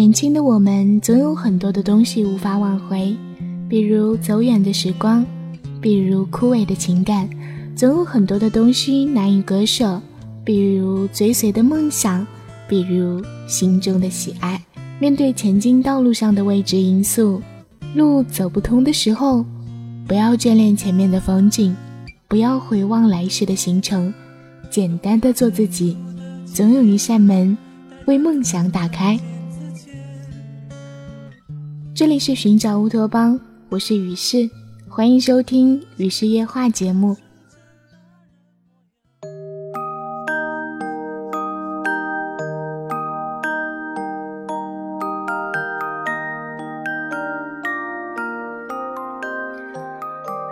年轻的我们总有很多的东西无法挽回，比如走远的时光，比如枯萎的情感，总有很多的东西难以割舍，比如追随的梦想，比如心中的喜爱。面对前进道路上的未知因素，路走不通的时候，不要眷恋前面的风景，不要回望来时的行程，简单的做自己，总有一扇门为梦想打开。这里是寻找乌托邦，我是雨士，欢迎收听《雨士夜话》节目。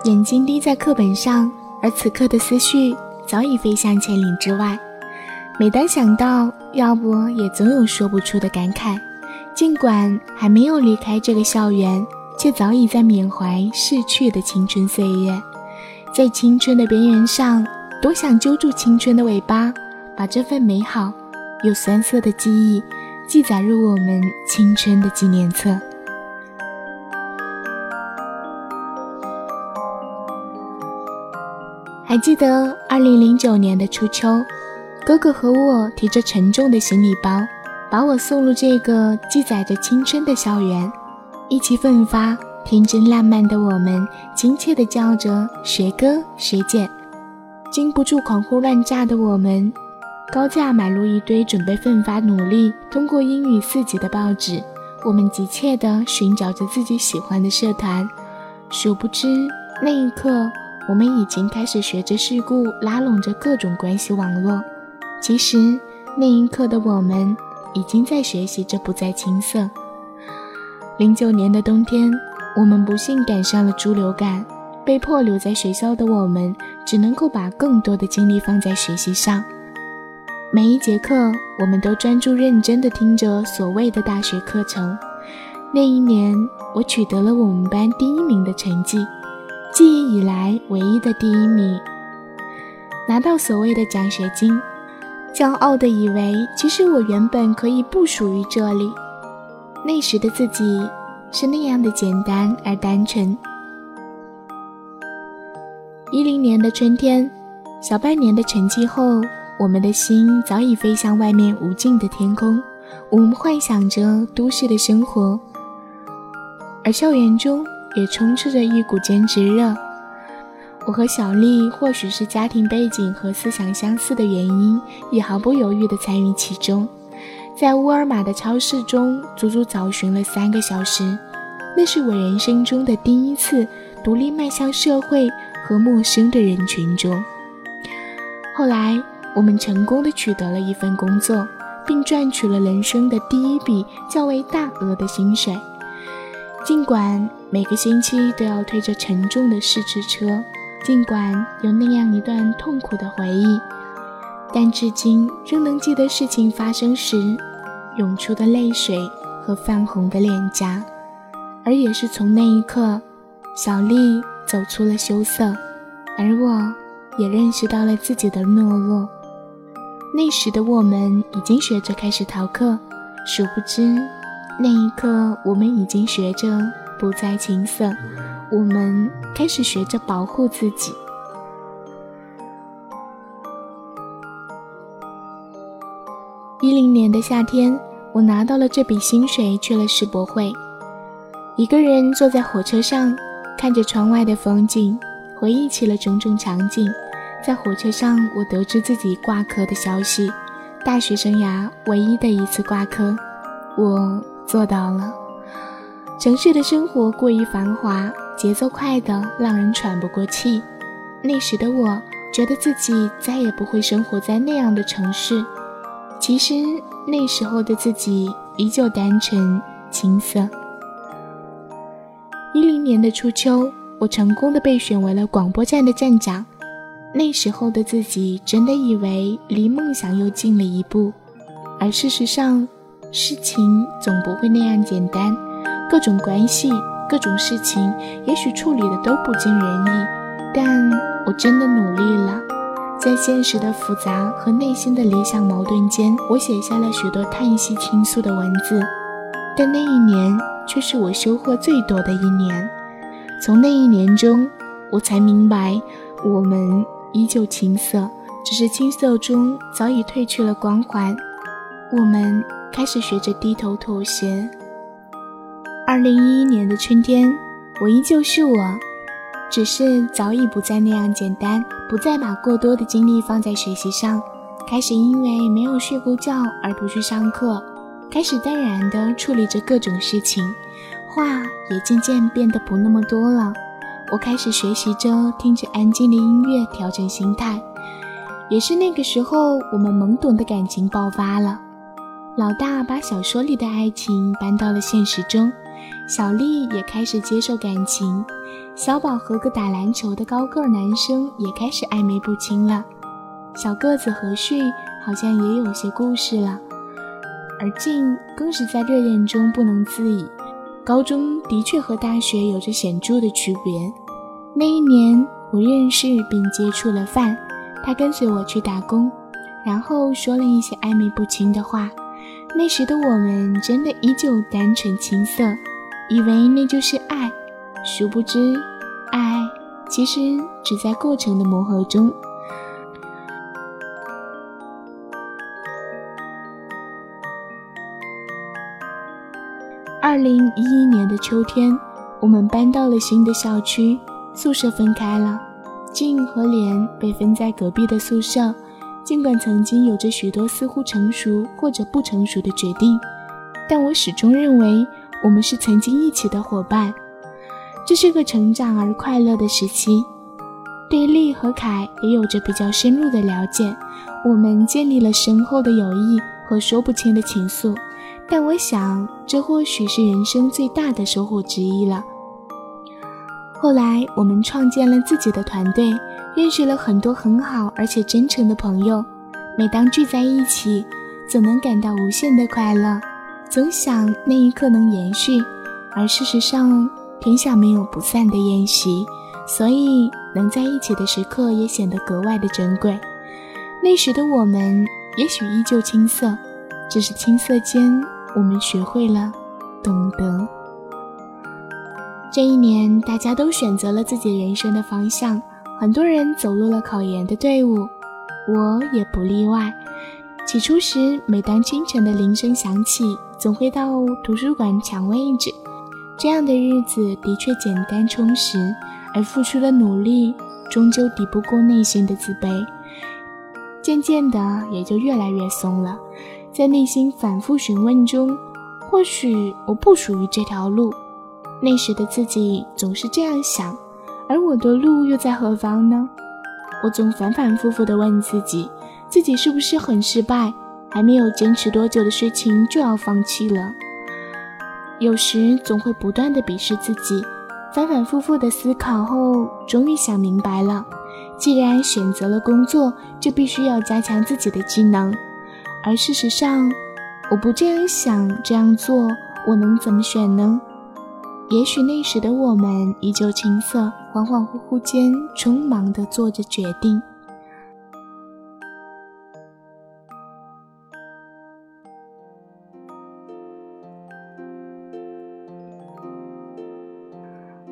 眼睛滴在课本上，而此刻的思绪早已飞向千里之外。每当想到，要不也总有说不出的感慨。尽管还没有离开这个校园，却早已在缅怀逝去的青春岁月。在青春的边缘上，多想揪住青春的尾巴，把这份美好又酸涩的记忆记载入我们青春的纪念册。还记得二零零九年的初秋，哥哥和我提着沉重的行李包。把我送入这个记载着青春的校园，意气奋发、天真烂漫的我们，亲切地叫着“学哥学姐”。经不住狂呼乱炸的我们，高价买入一堆准备奋发努力通过英语四级的报纸。我们急切地寻找着自己喜欢的社团，殊不知那一刻，我们已经开始学着世故拉拢着各种关系网络。其实那一刻的我们。已经在学习着不再青涩。零九年的冬天，我们不幸赶上了猪流感，被迫留在学校的我们，只能够把更多的精力放在学习上。每一节课，我们都专注认真地听着所谓的大学课程。那一年，我取得了我们班第一名的成绩，记忆以来唯一的第一名，拿到所谓的奖学金。骄傲的以为，其实我原本可以不属于这里。那时的自己是那样的简单而单纯。一零年的春天，小半年的沉寂后，我们的心早已飞向外面无尽的天空。我们幻想着都市的生活，而校园中也充斥着一股兼职热。我和小丽，或许是家庭背景和思想相似的原因，也毫不犹豫地参与其中。在沃尔玛的超市中，足足找寻了三个小时。那是我人生中的第一次独立迈向社会和陌生的人群中。后来，我们成功的取得了一份工作，并赚取了人生的第一笔较为大额的薪水。尽管每个星期都要推着沉重的试吃车。尽管有那样一段痛苦的回忆，但至今仍能记得事情发生时涌出的泪水和泛红的脸颊。而也是从那一刻，小丽走出了羞涩，而我也认识到了自己的懦弱。那时的我们已经学着开始逃课，殊不知那一刻我们已经学着不再青涩。我们开始学着保护自己。一零年的夏天，我拿到了这笔薪水，去了世博会。一个人坐在火车上，看着窗外的风景，回忆起了种种场景。在火车上，我得知自己挂科的消息，大学生涯唯一的一次挂科，我做到了。城市的生活过于繁华。节奏快的让人喘不过气。那时的我觉得自己再也不会生活在那样的城市。其实那时候的自己依旧单纯青涩。一零年的初秋，我成功的被选为了广播站的站长。那时候的自己真的以为离梦想又近了一步，而事实上，事情总不会那样简单，各种关系。各种事情也许处理的都不尽人意，但我真的努力了。在现实的复杂和内心的理想矛盾间，我写下了许多叹息倾诉的文字。但那一年却是我收获最多的一年。从那一年中，我才明白，我们依旧青涩，只是青涩中早已褪去了光环。我们开始学着低头妥协。二零一一年的春天，我依旧是我，只是早已不再那样简单，不再把过多的精力放在学习上，开始因为没有睡够觉而不去上课，开始淡然地处理着各种事情，话也渐渐变得不那么多了。我开始学习着听着安静的音乐调整心态，也是那个时候，我们懵懂的感情爆发了。老大把小说里的爱情搬到了现实中。小丽也开始接受感情，小宝和个打篮球的高个男生也开始暧昧不清了，小个子何旭好像也有些故事了，而静更是在热恋中不能自已。高中的确和大学有着显著的区别。那一年，我认识并接触了范，他跟随我去打工，然后说了一些暧昧不清的话。那时的我们真的依旧单纯青涩。以为那就是爱，殊不知，爱其实只在过程的磨合中。二零一一年的秋天，我们搬到了新的校区，宿舍分开了，静和莲被分在隔壁的宿舍。尽管曾经有着许多似乎成熟或者不成熟的决定，但我始终认为。我们是曾经一起的伙伴，这是个成长而快乐的时期。对丽和凯也有着比较深入的了解，我们建立了深厚的友谊和说不清的情愫。但我想，这或许是人生最大的收获之一了。后来，我们创建了自己的团队，认识了很多很好而且真诚的朋友。每当聚在一起，总能感到无限的快乐。总想那一刻能延续，而事实上，天下没有不散的宴席，所以能在一起的时刻也显得格外的珍贵。那时的我们也许依旧青涩，只是青涩间，我们学会了懂得。这一年，大家都选择了自己人生的方向，很多人走入了考研的队伍，我也不例外。起初时，每当清晨的铃声响起，总会到图书馆抢位置。这样的日子的确简单充实，而付出的努力终究抵不过内心的自卑。渐渐的，也就越来越松了。在内心反复询问中，或许我不属于这条路。那时的自己总是这样想，而我的路又在何方呢？我总反反复复地问自己。自己是不是很失败？还没有坚持多久的事情就要放弃了。有时总会不断的鄙视自己，反反复复的思考后，终于想明白了：既然选择了工作，就必须要加强自己的技能。而事实上，我不这样想，这样做，我能怎么选呢？也许那时的我们依旧青涩，恍恍惚惚间，匆忙地做着决定。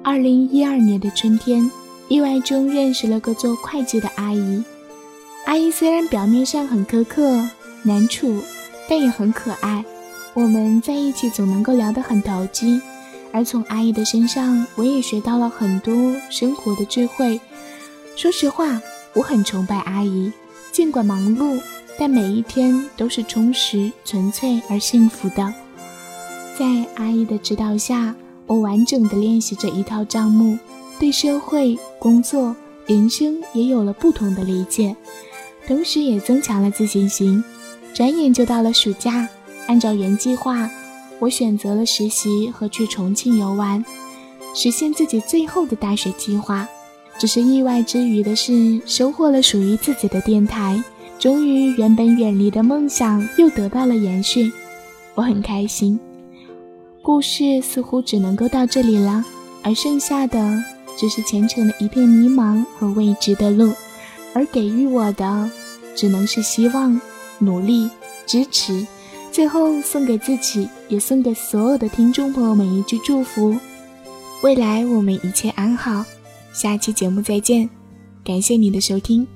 二零一二年的春天，意外中认识了个做会计的阿姨。阿姨虽然表面上很苛刻难处，但也很可爱。我们在一起总能够聊得很投机，而从阿姨的身上，我也学到了很多生活的智慧。说实话，我很崇拜阿姨。尽管忙碌，但每一天都是充实、纯粹而幸福的。在阿姨的指导下。我完整的练习着一套账目，对社会、工作、人生也有了不同的理解，同时也增强了自信心。转眼就到了暑假，按照原计划，我选择了实习和去重庆游玩，实现自己最后的大学计划。只是意外之余的是，收获了属于自己的电台，终于原本远离的梦想又得到了延续，我很开心。故事似乎只能够到这里了，而剩下的只是前程的一片迷茫和未知的路，而给予我的只能是希望、努力、支持，最后送给自己，也送给所有的听众朋友们一句祝福：未来我们一切安好。下期节目再见，感谢你的收听。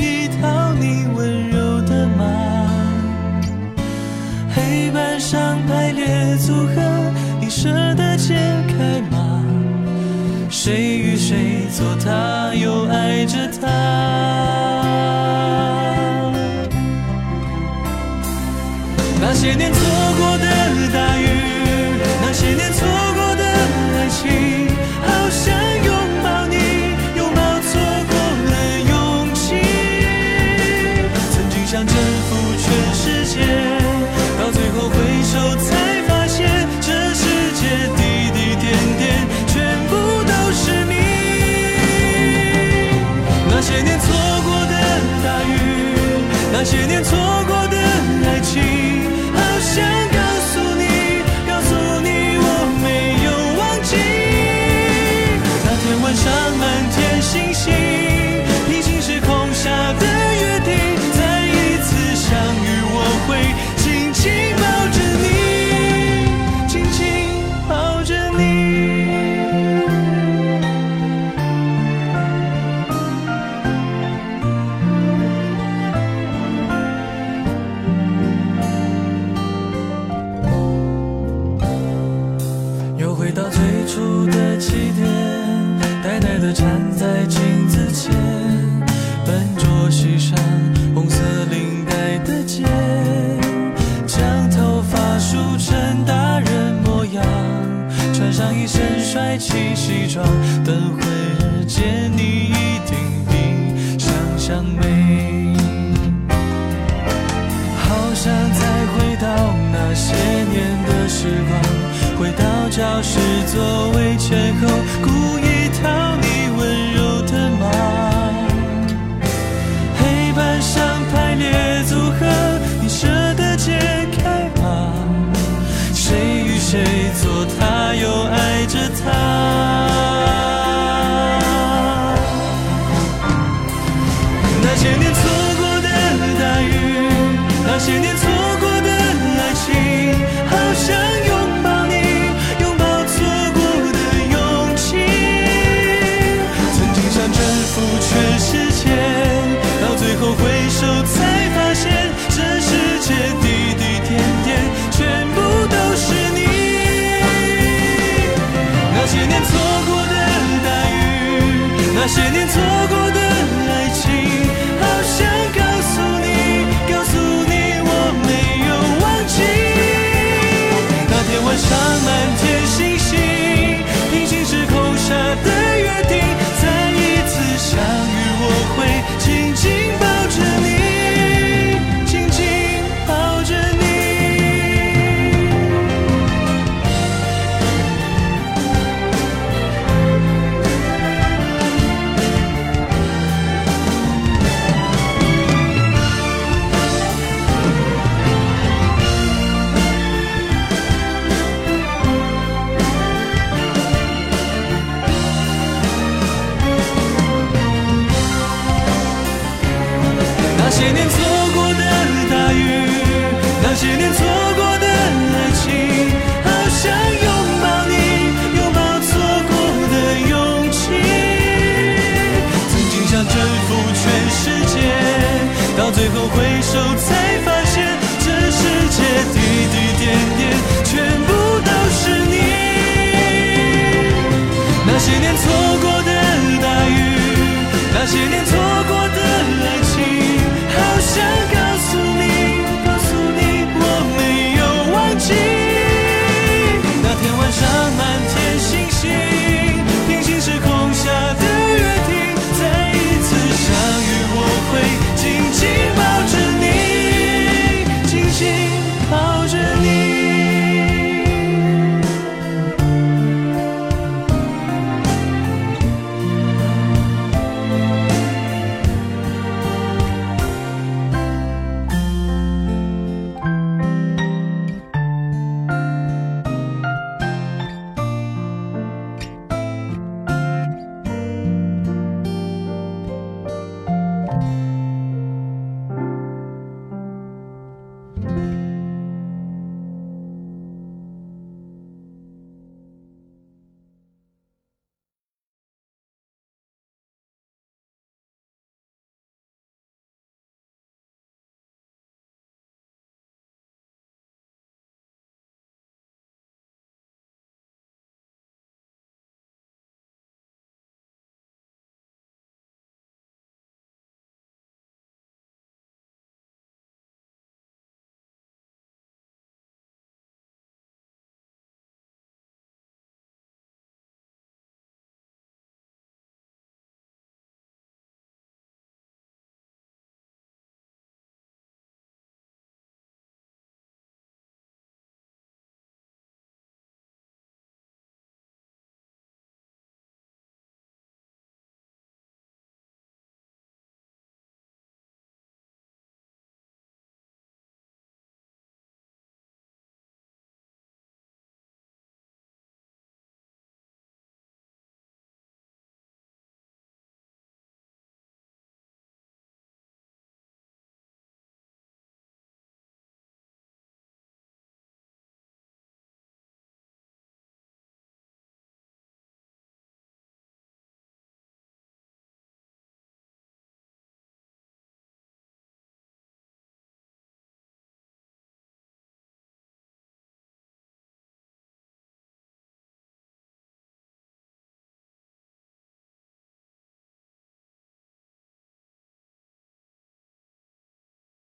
谁与谁做他，又爱着他？那些年错过那些年错回首